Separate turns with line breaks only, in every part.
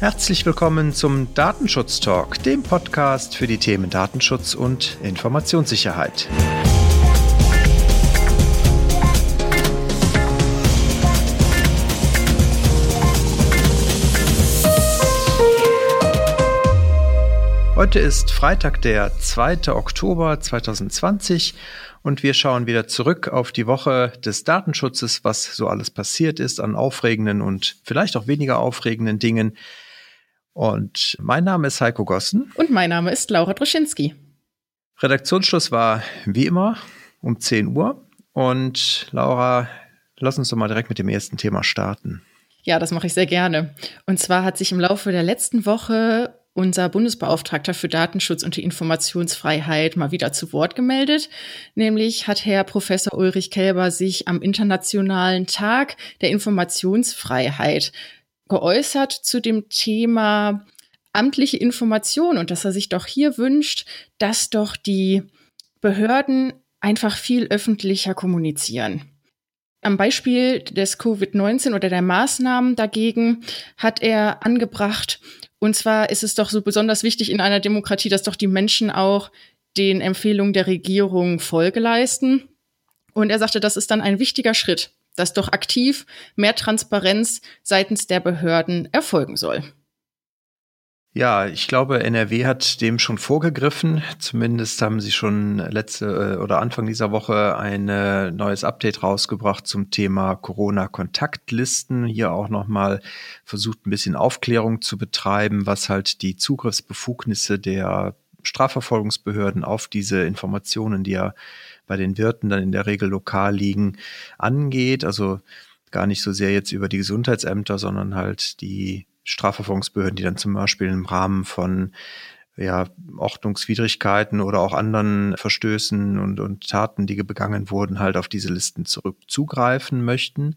Herzlich willkommen zum Datenschutz Talk, dem Podcast für die Themen Datenschutz und Informationssicherheit. Heute ist Freitag, der 2. Oktober 2020 und wir schauen wieder zurück auf die Woche des Datenschutzes, was so alles passiert ist an aufregenden und vielleicht auch weniger aufregenden Dingen. Und mein Name ist Heiko Gossen.
Und mein Name ist Laura Droschinski.
Redaktionsschluss war wie immer um 10 Uhr. Und Laura, lass uns doch mal direkt mit dem ersten Thema starten.
Ja, das mache ich sehr gerne. Und zwar hat sich im Laufe der letzten Woche unser Bundesbeauftragter für Datenschutz und die Informationsfreiheit mal wieder zu Wort gemeldet. Nämlich hat Herr Professor Ulrich Kelber sich am Internationalen Tag der Informationsfreiheit geäußert zu dem Thema amtliche Information und dass er sich doch hier wünscht, dass doch die Behörden einfach viel öffentlicher kommunizieren. Am Beispiel des Covid-19 oder der Maßnahmen dagegen hat er angebracht, und zwar ist es doch so besonders wichtig in einer Demokratie, dass doch die Menschen auch den Empfehlungen der Regierung Folge leisten. Und er sagte, das ist dann ein wichtiger Schritt, dass doch aktiv mehr Transparenz seitens der Behörden erfolgen soll.
Ja, ich glaube, NRW hat dem schon vorgegriffen. Zumindest haben sie schon letzte äh, oder Anfang dieser Woche ein neues Update rausgebracht zum Thema Corona-Kontaktlisten. Hier auch nochmal versucht, ein bisschen Aufklärung zu betreiben, was halt die Zugriffsbefugnisse der Strafverfolgungsbehörden auf diese Informationen, die ja bei den Wirten dann in der Regel lokal liegen, angeht. Also gar nicht so sehr jetzt über die Gesundheitsämter, sondern halt die Strafverfolgungsbehörden, die dann zum Beispiel im Rahmen von ja, Ordnungswidrigkeiten oder auch anderen Verstößen und, und Taten, die begangen wurden, halt auf diese Listen zurückzugreifen möchten.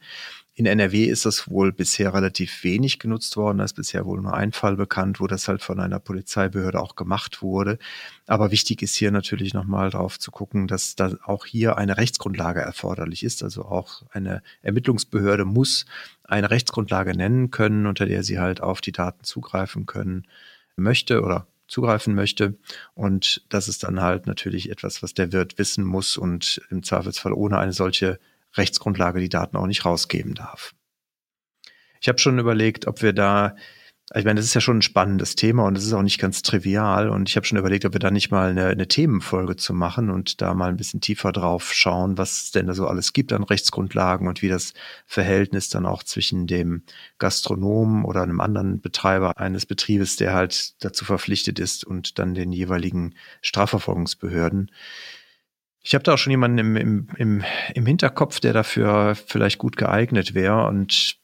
In NRW ist das wohl bisher relativ wenig genutzt worden. Da ist bisher wohl nur ein Fall bekannt, wo das halt von einer Polizeibehörde auch gemacht wurde. Aber wichtig ist hier natürlich nochmal drauf zu gucken, dass da auch hier eine Rechtsgrundlage erforderlich ist. Also auch eine Ermittlungsbehörde muss eine Rechtsgrundlage nennen können, unter der sie halt auf die Daten zugreifen können möchte oder zugreifen möchte. Und das ist dann halt natürlich etwas, was der Wirt wissen muss und im Zweifelsfall ohne eine solche Rechtsgrundlage die Daten auch nicht rausgeben darf. Ich habe schon überlegt, ob wir da, ich meine, das ist ja schon ein spannendes Thema und es ist auch nicht ganz trivial und ich habe schon überlegt, ob wir da nicht mal eine, eine, Themenfolge zu machen und da mal ein bisschen tiefer drauf schauen, was es denn da so alles gibt an Rechtsgrundlagen und wie das Verhältnis dann auch zwischen dem Gastronomen oder einem anderen Betreiber eines Betriebes, der halt dazu verpflichtet ist und dann den jeweiligen Strafverfolgungsbehörden ich habe da auch schon jemanden im, im, im, im Hinterkopf, der dafür vielleicht gut geeignet wäre. Und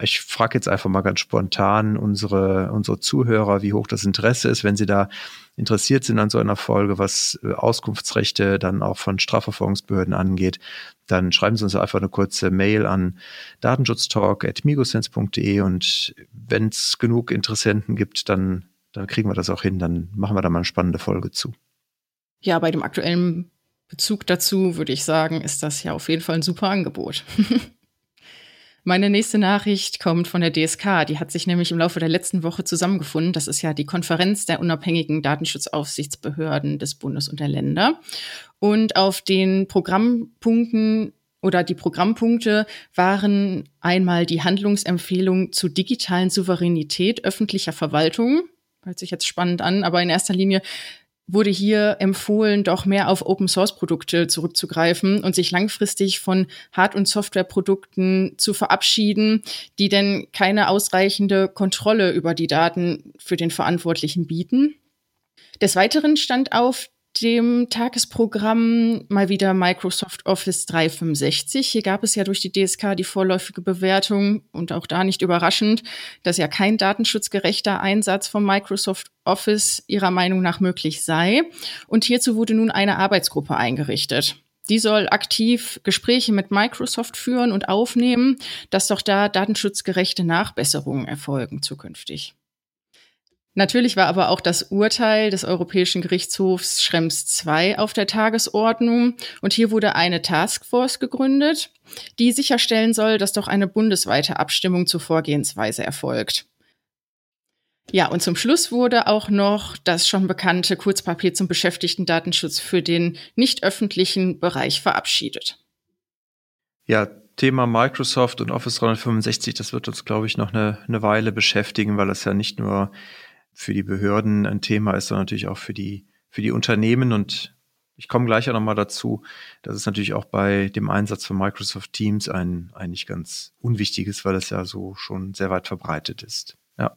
ich frage jetzt einfach mal ganz spontan unsere, unsere Zuhörer, wie hoch das Interesse ist, wenn sie da interessiert sind an so einer Folge, was äh, Auskunftsrechte dann auch von Strafverfolgungsbehörden angeht, dann schreiben Sie uns einfach eine kurze Mail an datenschutztalk.migosense.de und wenn es genug Interessenten gibt, dann, dann kriegen wir das auch hin, dann machen wir da mal eine spannende Folge zu.
Ja, bei dem aktuellen Bezug dazu würde ich sagen, ist das ja auf jeden Fall ein super Angebot. Meine nächste Nachricht kommt von der DSK. Die hat sich nämlich im Laufe der letzten Woche zusammengefunden. Das ist ja die Konferenz der unabhängigen Datenschutzaufsichtsbehörden des Bundes und der Länder. Und auf den Programmpunkten oder die Programmpunkte waren einmal die Handlungsempfehlung zu digitalen Souveränität öffentlicher Verwaltung. Hört sich jetzt spannend an, aber in erster Linie wurde hier empfohlen, doch mehr auf Open-Source-Produkte zurückzugreifen und sich langfristig von Hard- und Softwareprodukten zu verabschieden, die denn keine ausreichende Kontrolle über die Daten für den Verantwortlichen bieten. Des Weiteren stand auf dem Tagesprogramm mal wieder Microsoft Office 365. Hier gab es ja durch die DSK die vorläufige Bewertung und auch da nicht überraschend, dass ja kein datenschutzgerechter Einsatz von Microsoft Office ihrer Meinung nach möglich sei. Und hierzu wurde nun eine Arbeitsgruppe eingerichtet. Die soll aktiv Gespräche mit Microsoft führen und aufnehmen, dass doch da datenschutzgerechte Nachbesserungen erfolgen zukünftig. Natürlich war aber auch das Urteil des Europäischen Gerichtshofs Schrems II auf der Tagesordnung und hier wurde eine Taskforce gegründet, die sicherstellen soll, dass doch eine bundesweite Abstimmung zur Vorgehensweise erfolgt. Ja, und zum Schluss wurde auch noch das schon bekannte Kurzpapier zum Beschäftigten-Datenschutz für den nicht öffentlichen Bereich verabschiedet.
Ja, Thema Microsoft und Office 365, das wird uns, glaube ich, noch eine, eine Weile beschäftigen, weil das ja nicht nur für die Behörden ein Thema ist, sondern natürlich auch für die, für die Unternehmen. Und ich komme gleich auch nochmal dazu, dass es natürlich auch bei dem Einsatz von Microsoft Teams ein eigentlich ganz unwichtiges, weil es ja so schon sehr weit verbreitet ist. Ja.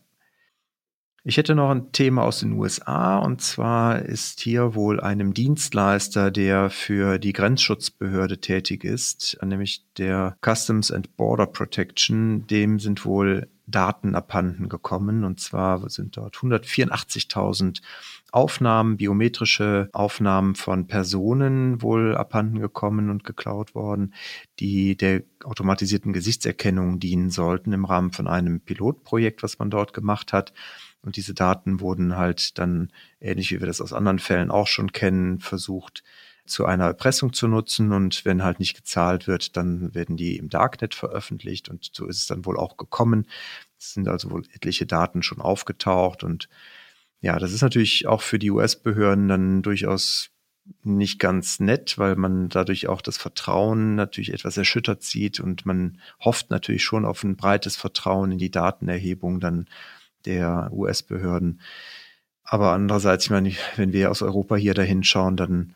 Ich hätte noch ein Thema aus den USA und zwar ist hier wohl einem Dienstleister, der für die Grenzschutzbehörde tätig ist, nämlich der Customs and Border Protection, dem sind wohl Daten abhanden gekommen und zwar sind dort 184.000 Aufnahmen, biometrische Aufnahmen von Personen wohl abhanden gekommen und geklaut worden, die der automatisierten Gesichtserkennung dienen sollten im Rahmen von einem Pilotprojekt, was man dort gemacht hat. Und diese Daten wurden halt dann, ähnlich wie wir das aus anderen Fällen auch schon kennen, versucht zu einer Erpressung zu nutzen. Und wenn halt nicht gezahlt wird, dann werden die im Darknet veröffentlicht. Und so ist es dann wohl auch gekommen. Es sind also wohl etliche Daten schon aufgetaucht. Und ja, das ist natürlich auch für die US-Behörden dann durchaus nicht ganz nett, weil man dadurch auch das Vertrauen natürlich etwas erschüttert sieht und man hofft natürlich schon auf ein breites Vertrauen in die Datenerhebung dann der US-Behörden. Aber andererseits, ich meine, wenn wir aus Europa hier dahin schauen, dann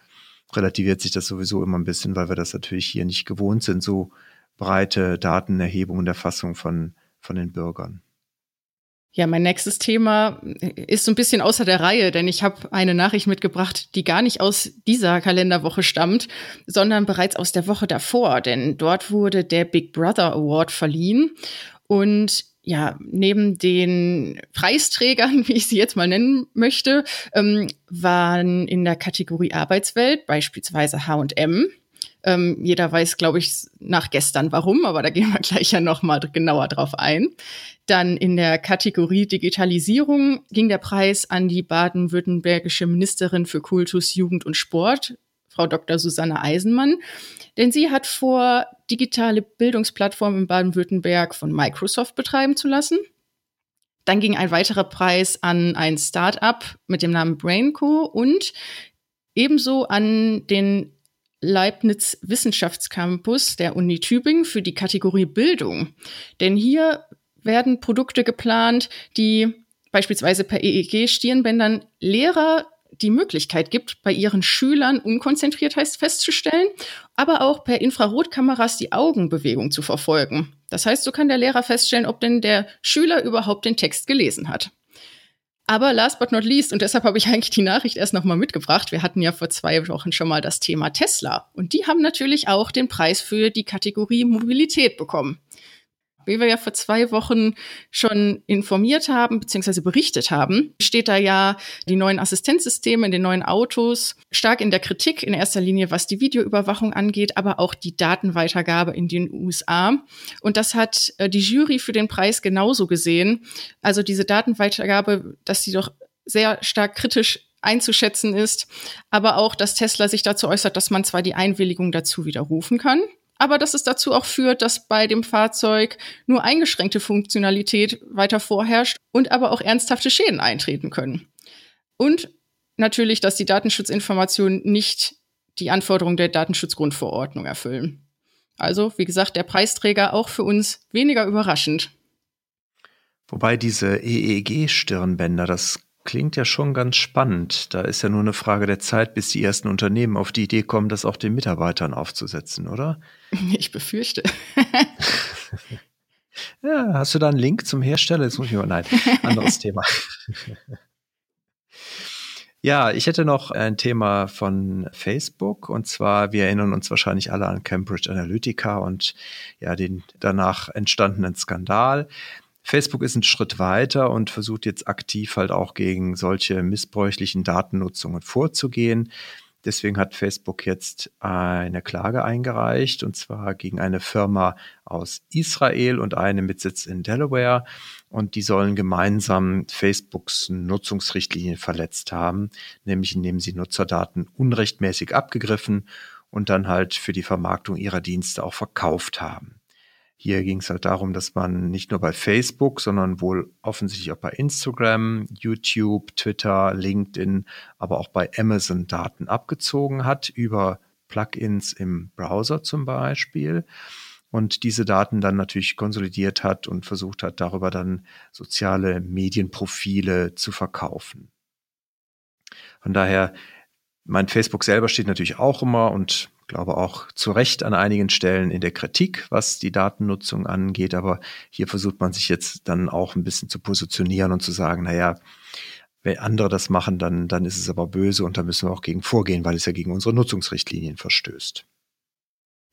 relativiert sich das sowieso immer ein bisschen, weil wir das natürlich hier nicht gewohnt sind, so breite Datenerhebung und Erfassung von, von den Bürgern.
Ja, mein nächstes Thema ist so ein bisschen außer der Reihe, denn ich habe eine Nachricht mitgebracht, die gar nicht aus dieser Kalenderwoche stammt, sondern bereits aus der Woche davor, denn dort wurde der Big Brother Award verliehen und ja, neben den Preisträgern, wie ich sie jetzt mal nennen möchte, ähm, waren in der Kategorie Arbeitswelt beispielsweise H&M. Ähm, jeder weiß, glaube ich, nach gestern warum, aber da gehen wir gleich ja noch mal genauer drauf ein. Dann in der Kategorie Digitalisierung ging der Preis an die baden-württembergische Ministerin für Kultus, Jugend und Sport, Frau Dr. Susanne Eisenmann. Denn sie hat vor, digitale Bildungsplattformen in Baden-Württemberg von Microsoft betreiben zu lassen. Dann ging ein weiterer Preis an ein Start-up mit dem Namen Brainco und ebenso an den Leibniz Wissenschaftscampus der Uni Tübingen für die Kategorie Bildung. Denn hier werden Produkte geplant, die beispielsweise per EEG-Stirnbändern Lehrer die Möglichkeit gibt, bei ihren Schülern Unkonzentriertheit festzustellen, aber auch per Infrarotkameras die Augenbewegung zu verfolgen. Das heißt, so kann der Lehrer feststellen, ob denn der Schüler überhaupt den Text gelesen hat. Aber last but not least, und deshalb habe ich eigentlich die Nachricht erst nochmal mitgebracht, wir hatten ja vor zwei Wochen schon mal das Thema Tesla. Und die haben natürlich auch den Preis für die Kategorie Mobilität bekommen wie wir ja vor zwei Wochen schon informiert haben bzw. berichtet haben, steht da ja die neuen Assistenzsysteme in den neuen Autos stark in der Kritik, in erster Linie was die Videoüberwachung angeht, aber auch die Datenweitergabe in den USA. Und das hat äh, die Jury für den Preis genauso gesehen. Also diese Datenweitergabe, dass sie doch sehr stark kritisch einzuschätzen ist, aber auch, dass Tesla sich dazu äußert, dass man zwar die Einwilligung dazu widerrufen kann, aber dass es dazu auch führt, dass bei dem Fahrzeug nur eingeschränkte Funktionalität weiter vorherrscht und aber auch ernsthafte Schäden eintreten können. Und natürlich, dass die Datenschutzinformationen nicht die Anforderungen der Datenschutzgrundverordnung erfüllen. Also, wie gesagt, der Preisträger auch für uns weniger überraschend.
Wobei diese EEG-Stirnbänder, das Klingt ja schon ganz spannend. Da ist ja nur eine Frage der Zeit, bis die ersten Unternehmen auf die Idee kommen, das auch den Mitarbeitern aufzusetzen, oder?
Ich befürchte.
ja, hast du da einen Link zum Hersteller? Jetzt muss ich mal, nein, anderes Thema. Ja, ich hätte noch ein Thema von Facebook und zwar, wir erinnern uns wahrscheinlich alle an Cambridge Analytica und ja, den danach entstandenen Skandal. Facebook ist einen Schritt weiter und versucht jetzt aktiv halt auch gegen solche missbräuchlichen Datennutzungen vorzugehen. Deswegen hat Facebook jetzt eine Klage eingereicht, und zwar gegen eine Firma aus Israel und eine mit Sitz in Delaware. Und die sollen gemeinsam Facebooks Nutzungsrichtlinien verletzt haben, nämlich indem sie Nutzerdaten unrechtmäßig abgegriffen und dann halt für die Vermarktung ihrer Dienste auch verkauft haben. Hier ging es halt darum, dass man nicht nur bei Facebook, sondern wohl offensichtlich auch bei Instagram, YouTube, Twitter, LinkedIn, aber auch bei Amazon Daten abgezogen hat über Plugins im Browser zum Beispiel und diese Daten dann natürlich konsolidiert hat und versucht hat, darüber dann soziale Medienprofile zu verkaufen. Von daher, mein Facebook selber steht natürlich auch immer und glaube auch zu Recht an einigen Stellen in der Kritik, was die Datennutzung angeht. Aber hier versucht man sich jetzt dann auch ein bisschen zu positionieren und zu sagen, naja, wenn andere das machen, dann, dann ist es aber böse und da müssen wir auch gegen vorgehen, weil es ja gegen unsere Nutzungsrichtlinien verstößt.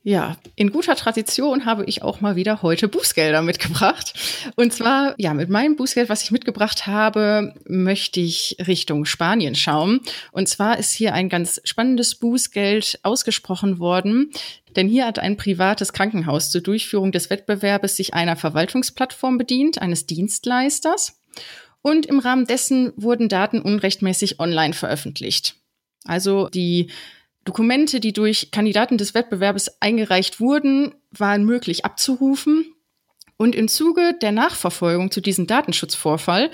Ja, in guter Tradition habe ich auch mal wieder heute Bußgelder mitgebracht. Und zwar, ja, mit meinem Bußgeld, was ich mitgebracht habe, möchte ich Richtung Spanien schauen. Und zwar ist hier ein ganz spannendes Bußgeld ausgesprochen worden. Denn hier hat ein privates Krankenhaus zur Durchführung des Wettbewerbes sich einer Verwaltungsplattform bedient, eines Dienstleisters. Und im Rahmen dessen wurden Daten unrechtmäßig online veröffentlicht. Also die Dokumente, die durch Kandidaten des Wettbewerbs eingereicht wurden, waren möglich abzurufen. Und im Zuge der Nachverfolgung zu diesem Datenschutzvorfall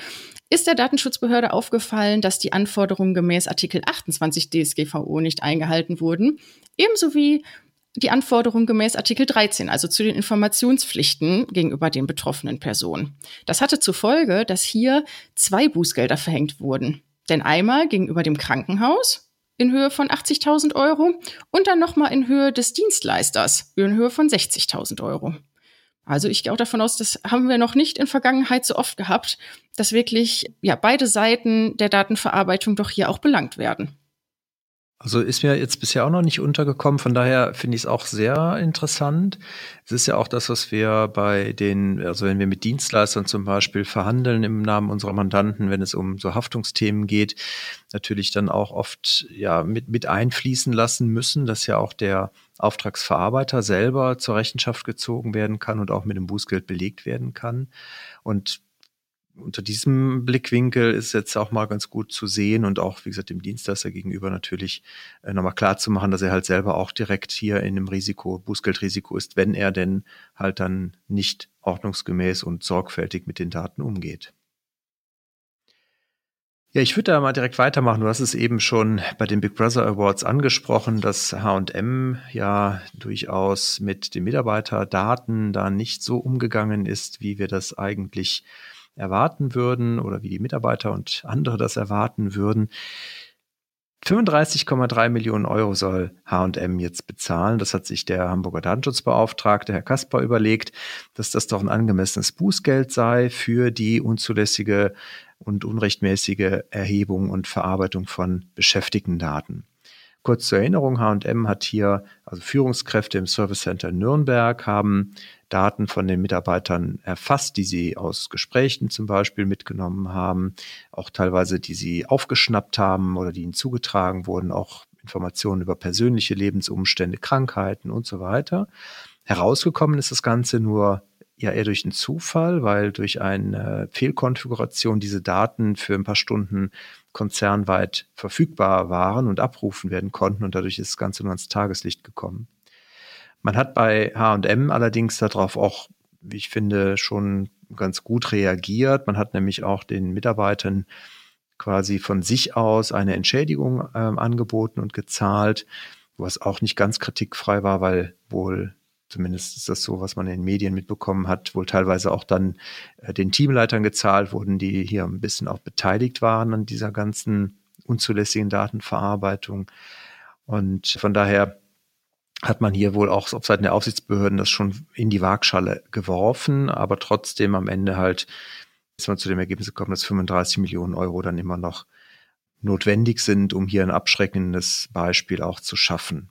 ist der Datenschutzbehörde aufgefallen, dass die Anforderungen gemäß Artikel 28 DSGVO nicht eingehalten wurden, ebenso wie die Anforderungen gemäß Artikel 13, also zu den Informationspflichten gegenüber den betroffenen Personen. Das hatte zur Folge, dass hier zwei Bußgelder verhängt wurden. Denn einmal gegenüber dem Krankenhaus in Höhe von 80.000 Euro und dann nochmal in Höhe des Dienstleisters in Höhe von 60.000 Euro. Also ich gehe auch davon aus, das haben wir noch nicht in Vergangenheit so oft gehabt, dass wirklich ja beide Seiten der Datenverarbeitung doch hier auch belangt werden.
Also ist mir jetzt bisher auch noch nicht untergekommen, von daher finde ich es auch sehr interessant. Es ist ja auch das, was wir bei den, also wenn wir mit Dienstleistern zum Beispiel verhandeln im Namen unserer Mandanten, wenn es um so Haftungsthemen geht, natürlich dann auch oft ja mit, mit einfließen lassen müssen, dass ja auch der Auftragsverarbeiter selber zur Rechenschaft gezogen werden kann und auch mit dem Bußgeld belegt werden kann. Und unter diesem Blickwinkel ist jetzt auch mal ganz gut zu sehen und auch, wie gesagt, dem Dienstleister gegenüber natürlich äh, nochmal klar zu machen, dass er halt selber auch direkt hier in einem Risiko, Bußgeldrisiko ist, wenn er denn halt dann nicht ordnungsgemäß und sorgfältig mit den Daten umgeht. Ja, ich würde da mal direkt weitermachen. Du hast es eben schon bei den Big Brother Awards angesprochen, dass H&M ja durchaus mit den Mitarbeiterdaten da nicht so umgegangen ist, wie wir das eigentlich erwarten würden oder wie die Mitarbeiter und andere das erwarten würden. 35,3 Millionen Euro soll H&M jetzt bezahlen. Das hat sich der Hamburger Datenschutzbeauftragte, Herr Kasper, überlegt, dass das doch ein angemessenes Bußgeld sei für die unzulässige und unrechtmäßige Erhebung und Verarbeitung von Beschäftigtendaten. Kurz zur Erinnerung, H&M hat hier, also Führungskräfte im Service Center Nürnberg haben Daten von den Mitarbeitern erfasst, die sie aus Gesprächen zum Beispiel mitgenommen haben, auch teilweise, die sie aufgeschnappt haben oder die ihnen zugetragen wurden, auch Informationen über persönliche Lebensumstände, Krankheiten und so weiter. Herausgekommen ist das Ganze nur ja eher durch einen Zufall, weil durch eine Fehlkonfiguration diese Daten für ein paar Stunden konzernweit verfügbar waren und abrufen werden konnten und dadurch ist das Ganze nur ans Tageslicht gekommen. Man hat bei H&M allerdings darauf auch, wie ich finde, schon ganz gut reagiert. Man hat nämlich auch den Mitarbeitern quasi von sich aus eine Entschädigung äh, angeboten und gezahlt, was auch nicht ganz kritikfrei war, weil wohl zumindest ist das so, was man in den Medien mitbekommen hat, wohl teilweise auch dann äh, den Teamleitern gezahlt wurden, die hier ein bisschen auch beteiligt waren an dieser ganzen unzulässigen Datenverarbeitung. Und von daher hat man hier wohl auch auf Seiten der Aufsichtsbehörden das schon in die Waagschale geworfen, aber trotzdem am Ende halt ist man zu dem Ergebnis gekommen, dass 35 Millionen Euro dann immer noch notwendig sind, um hier ein abschreckendes Beispiel auch zu schaffen.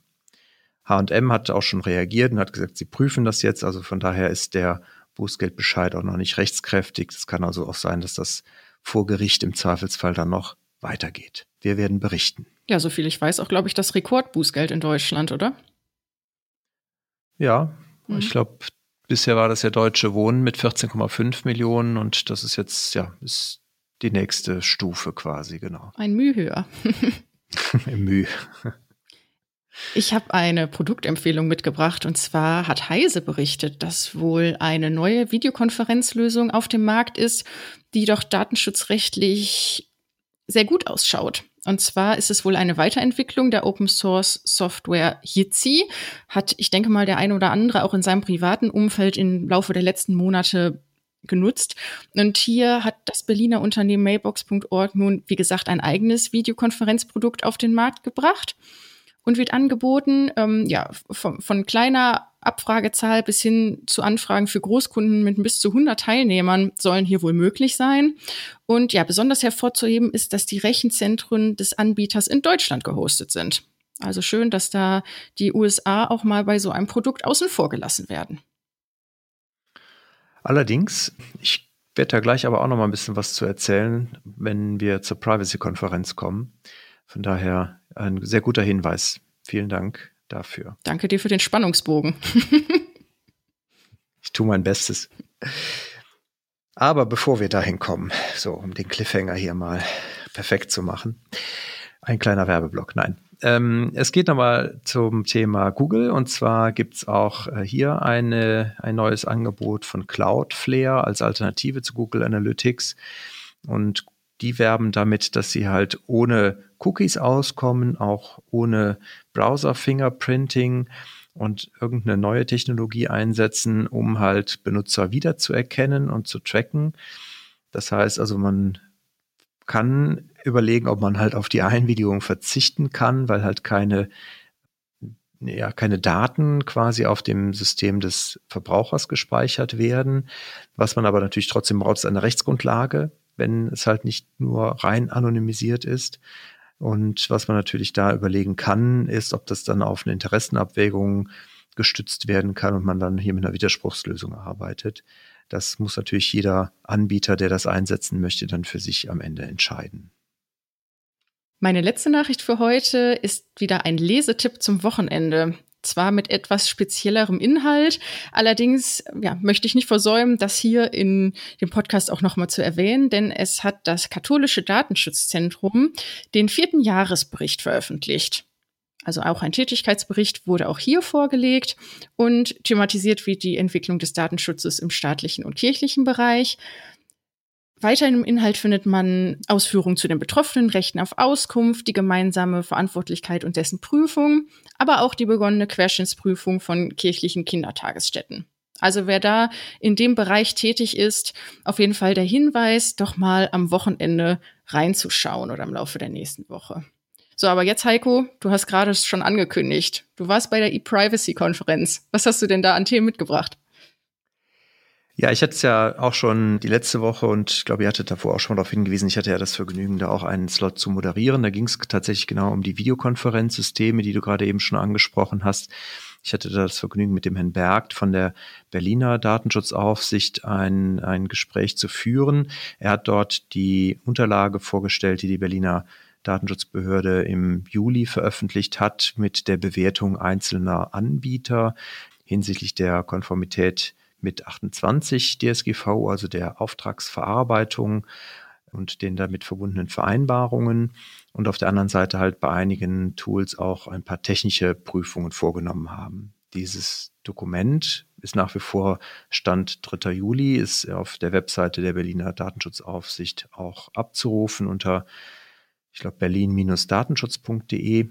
H&M hat auch schon reagiert und hat gesagt, sie prüfen das jetzt. Also von daher ist der Bußgeldbescheid auch noch nicht rechtskräftig. Es kann also auch sein, dass das vor Gericht im Zweifelsfall dann noch weitergeht. Wir werden berichten.
Ja, soviel ich weiß, auch, glaube ich, das Rekordbußgeld in Deutschland, oder?
Ja, mhm. ich glaube, bisher war das ja Deutsche Wohnen mit 14,5 Millionen und das ist jetzt, ja, ist die nächste Stufe quasi, genau.
Ein Mühe höher.
Mühe.
Ich habe eine Produktempfehlung mitgebracht und zwar hat Heise berichtet, dass wohl eine neue Videokonferenzlösung auf dem Markt ist, die doch datenschutzrechtlich sehr gut ausschaut. Und zwar ist es wohl eine Weiterentwicklung der Open Source Software Jitsi. Hat, ich denke mal, der eine oder andere auch in seinem privaten Umfeld im Laufe der letzten Monate genutzt. Und hier hat das Berliner Unternehmen Mailbox.org nun, wie gesagt, ein eigenes Videokonferenzprodukt auf den Markt gebracht und wird angeboten, ähm, ja, von, von kleiner Abfragezahl bis hin zu Anfragen für Großkunden mit bis zu 100 Teilnehmern sollen hier wohl möglich sein. Und ja, besonders hervorzuheben ist, dass die Rechenzentren des Anbieters in Deutschland gehostet sind. Also schön, dass da die USA auch mal bei so einem Produkt außen vor gelassen werden.
Allerdings, ich werde da gleich aber auch noch mal ein bisschen was zu erzählen, wenn wir zur Privacy-Konferenz kommen. Von daher ein sehr guter Hinweis. Vielen Dank dafür.
Danke dir für den Spannungsbogen.
ich tue mein Bestes. Aber bevor wir dahin kommen, so um den Cliffhanger hier mal perfekt zu machen, ein kleiner Werbeblock. Nein. Ähm, es geht nochmal zum Thema Google und zwar gibt es auch äh, hier eine, ein neues Angebot von Cloudflare als Alternative zu Google Analytics. Und die werben damit, dass sie halt ohne Cookies auskommen, auch ohne Browser-Fingerprinting und irgendeine neue Technologie einsetzen, um halt Benutzer wiederzuerkennen und zu tracken. Das heißt also, man kann überlegen, ob man halt auf die Einwilligung verzichten kann, weil halt keine ja, keine Daten quasi auf dem System des Verbrauchers gespeichert werden. Was man aber natürlich trotzdem braucht, ist eine Rechtsgrundlage, wenn es halt nicht nur rein anonymisiert ist. Und was man natürlich da überlegen kann, ist, ob das dann auf eine Interessenabwägung gestützt werden kann und man dann hier mit einer Widerspruchslösung arbeitet. Das muss natürlich jeder Anbieter, der das einsetzen möchte, dann für sich am Ende entscheiden.
Meine letzte Nachricht für heute ist wieder ein Lesetipp zum Wochenende zwar mit etwas speziellerem Inhalt. Allerdings ja, möchte ich nicht versäumen, das hier in dem Podcast auch nochmal zu erwähnen, denn es hat das Katholische Datenschutzzentrum den vierten Jahresbericht veröffentlicht. Also auch ein Tätigkeitsbericht wurde auch hier vorgelegt und thematisiert wie die Entwicklung des Datenschutzes im staatlichen und kirchlichen Bereich. Weiter im Inhalt findet man Ausführungen zu den betroffenen Rechten auf Auskunft, die gemeinsame Verantwortlichkeit und dessen Prüfung, aber auch die begonnene Querschnittsprüfung von kirchlichen Kindertagesstätten. Also wer da in dem Bereich tätig ist, auf jeden Fall der Hinweis, doch mal am Wochenende reinzuschauen oder im Laufe der nächsten Woche. So, aber jetzt Heiko, du hast gerade schon angekündigt. Du warst bei der E-Privacy-Konferenz. Was hast du denn da an Themen mitgebracht?
Ja, ich hatte es ja auch schon die letzte Woche und ich glaube, ihr hattet davor auch schon darauf hingewiesen, ich hatte ja das Vergnügen, da auch einen Slot zu moderieren. Da ging es tatsächlich genau um die Videokonferenzsysteme, die du gerade eben schon angesprochen hast. Ich hatte da das Vergnügen, mit dem Herrn Bergt von der Berliner Datenschutzaufsicht ein, ein Gespräch zu führen. Er hat dort die Unterlage vorgestellt, die die Berliner Datenschutzbehörde im Juli veröffentlicht hat mit der Bewertung einzelner Anbieter hinsichtlich der Konformität mit 28 DSGV, also der Auftragsverarbeitung und den damit verbundenen Vereinbarungen und auf der anderen Seite halt bei einigen Tools auch ein paar technische Prüfungen vorgenommen haben. Dieses Dokument ist nach wie vor Stand 3. Juli, ist auf der Webseite der Berliner Datenschutzaufsicht auch abzurufen unter, ich glaube, berlin-datenschutz.de.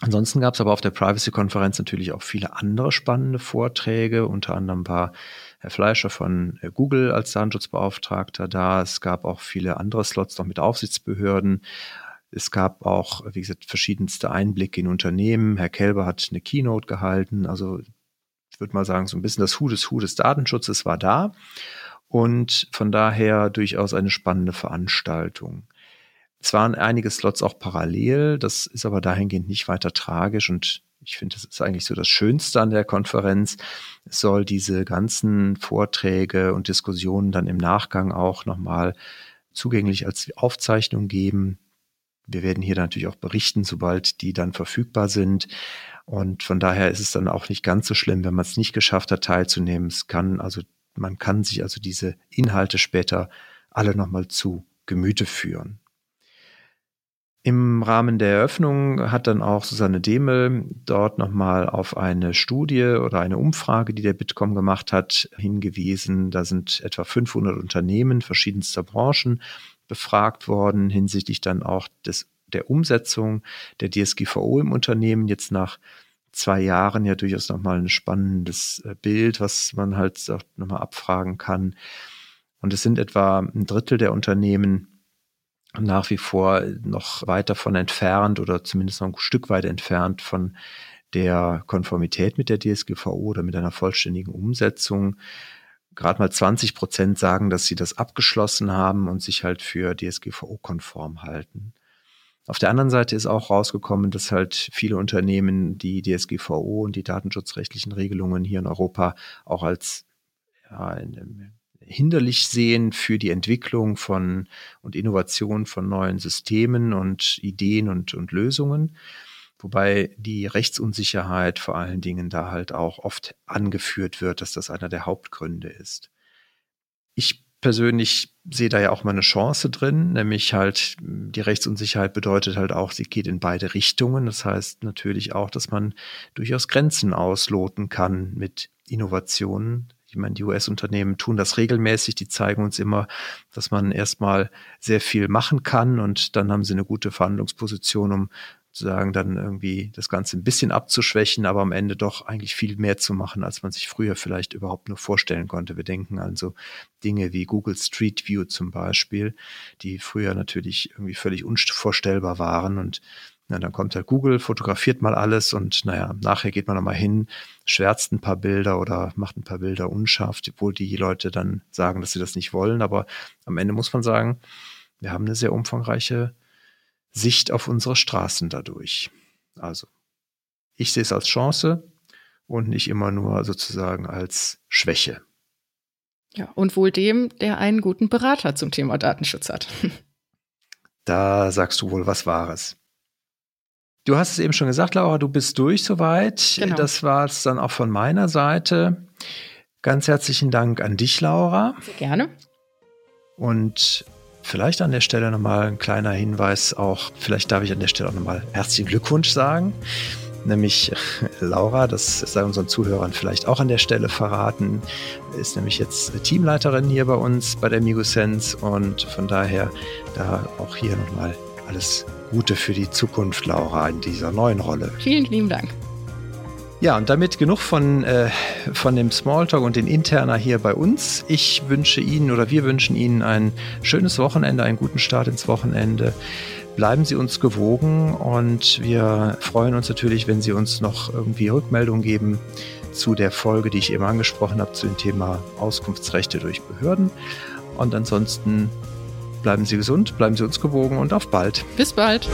Ansonsten gab es aber auf der Privacy-Konferenz natürlich auch viele andere spannende Vorträge. Unter anderem war Herr Fleischer von äh, Google als Datenschutzbeauftragter da. Es gab auch viele andere Slots noch mit Aufsichtsbehörden. Es gab auch, wie gesagt, verschiedenste Einblicke in Unternehmen. Herr Kelber hat eine Keynote gehalten. Also ich würde mal sagen, so ein bisschen das Hu des Hu des Datenschutzes war da. Und von daher durchaus eine spannende Veranstaltung. Es waren einige Slots auch parallel, das ist aber dahingehend nicht weiter tragisch und ich finde, das ist eigentlich so das Schönste an der Konferenz. Es soll diese ganzen Vorträge und Diskussionen dann im Nachgang auch nochmal zugänglich als Aufzeichnung geben. Wir werden hier natürlich auch berichten, sobald die dann verfügbar sind. Und von daher ist es dann auch nicht ganz so schlimm, wenn man es nicht geschafft hat, teilzunehmen. Es kann also, man kann sich also diese Inhalte später alle nochmal zu Gemüte führen. Im Rahmen der Eröffnung hat dann auch Susanne Demel dort nochmal auf eine Studie oder eine Umfrage, die der Bitkom gemacht hat, hingewiesen. Da sind etwa 500 Unternehmen verschiedenster Branchen befragt worden hinsichtlich dann auch des, der Umsetzung der DSGVO im Unternehmen. Jetzt nach zwei Jahren ja durchaus nochmal ein spannendes äh, Bild, was man halt auch nochmal abfragen kann. Und es sind etwa ein Drittel der Unternehmen, nach wie vor noch weit davon entfernt oder zumindest noch ein Stück weit entfernt von der Konformität mit der DSGVO oder mit einer vollständigen Umsetzung. Gerade mal 20 Prozent sagen, dass sie das abgeschlossen haben und sich halt für DSGVO-konform halten. Auf der anderen Seite ist auch rausgekommen, dass halt viele Unternehmen die DSGVO und die datenschutzrechtlichen Regelungen hier in Europa auch als ja, hinderlich sehen für die Entwicklung von und Innovation von neuen Systemen und Ideen und, und Lösungen. Wobei die Rechtsunsicherheit vor allen Dingen da halt auch oft angeführt wird, dass das einer der Hauptgründe ist. Ich persönlich sehe da ja auch mal eine Chance drin, nämlich halt die Rechtsunsicherheit bedeutet halt auch, sie geht in beide Richtungen. Das heißt natürlich auch, dass man durchaus Grenzen ausloten kann mit Innovationen, ich meine, die US-Unternehmen tun das regelmäßig. Die zeigen uns immer, dass man erstmal sehr viel machen kann und dann haben sie eine gute Verhandlungsposition, um sozusagen dann irgendwie das Ganze ein bisschen abzuschwächen, aber am Ende doch eigentlich viel mehr zu machen, als man sich früher vielleicht überhaupt nur vorstellen konnte. Wir denken an so Dinge wie Google Street View zum Beispiel, die früher natürlich irgendwie völlig unvorstellbar waren und ja, dann kommt halt Google, fotografiert mal alles und naja, nachher geht man nochmal hin, schwärzt ein paar Bilder oder macht ein paar Bilder unscharf, obwohl die Leute dann sagen, dass sie das nicht wollen. Aber am Ende muss man sagen, wir haben eine sehr umfangreiche Sicht auf unsere Straßen dadurch. Also, ich sehe es als Chance und nicht immer nur sozusagen als Schwäche.
Ja, und wohl dem, der einen guten Berater zum Thema Datenschutz hat.
Da sagst du wohl was Wahres. Du hast es eben schon gesagt, Laura, du bist durch soweit. Genau. Das war es dann auch von meiner Seite. Ganz herzlichen Dank an dich, Laura.
Sehr gerne.
Und vielleicht an der Stelle nochmal ein kleiner Hinweis auch, vielleicht darf ich an der Stelle auch nochmal herzlichen Glückwunsch sagen. Nämlich Laura, das sei unseren Zuhörern vielleicht auch an der Stelle verraten, ist nämlich jetzt Teamleiterin hier bei uns bei der MigoSense und von daher da auch hier nochmal alles Gute für die Zukunft, Laura, in dieser neuen Rolle.
Vielen lieben Dank.
Ja, und damit genug von, äh, von dem Smalltalk und den Interner hier bei uns. Ich wünsche Ihnen oder wir wünschen Ihnen ein schönes Wochenende, einen guten Start ins Wochenende. Bleiben Sie uns gewogen und wir freuen uns natürlich, wenn Sie uns noch irgendwie Rückmeldung geben zu der Folge, die ich eben angesprochen habe, zu dem Thema Auskunftsrechte durch Behörden. Und ansonsten Bleiben Sie gesund, bleiben Sie uns gewogen und auf bald.
Bis bald.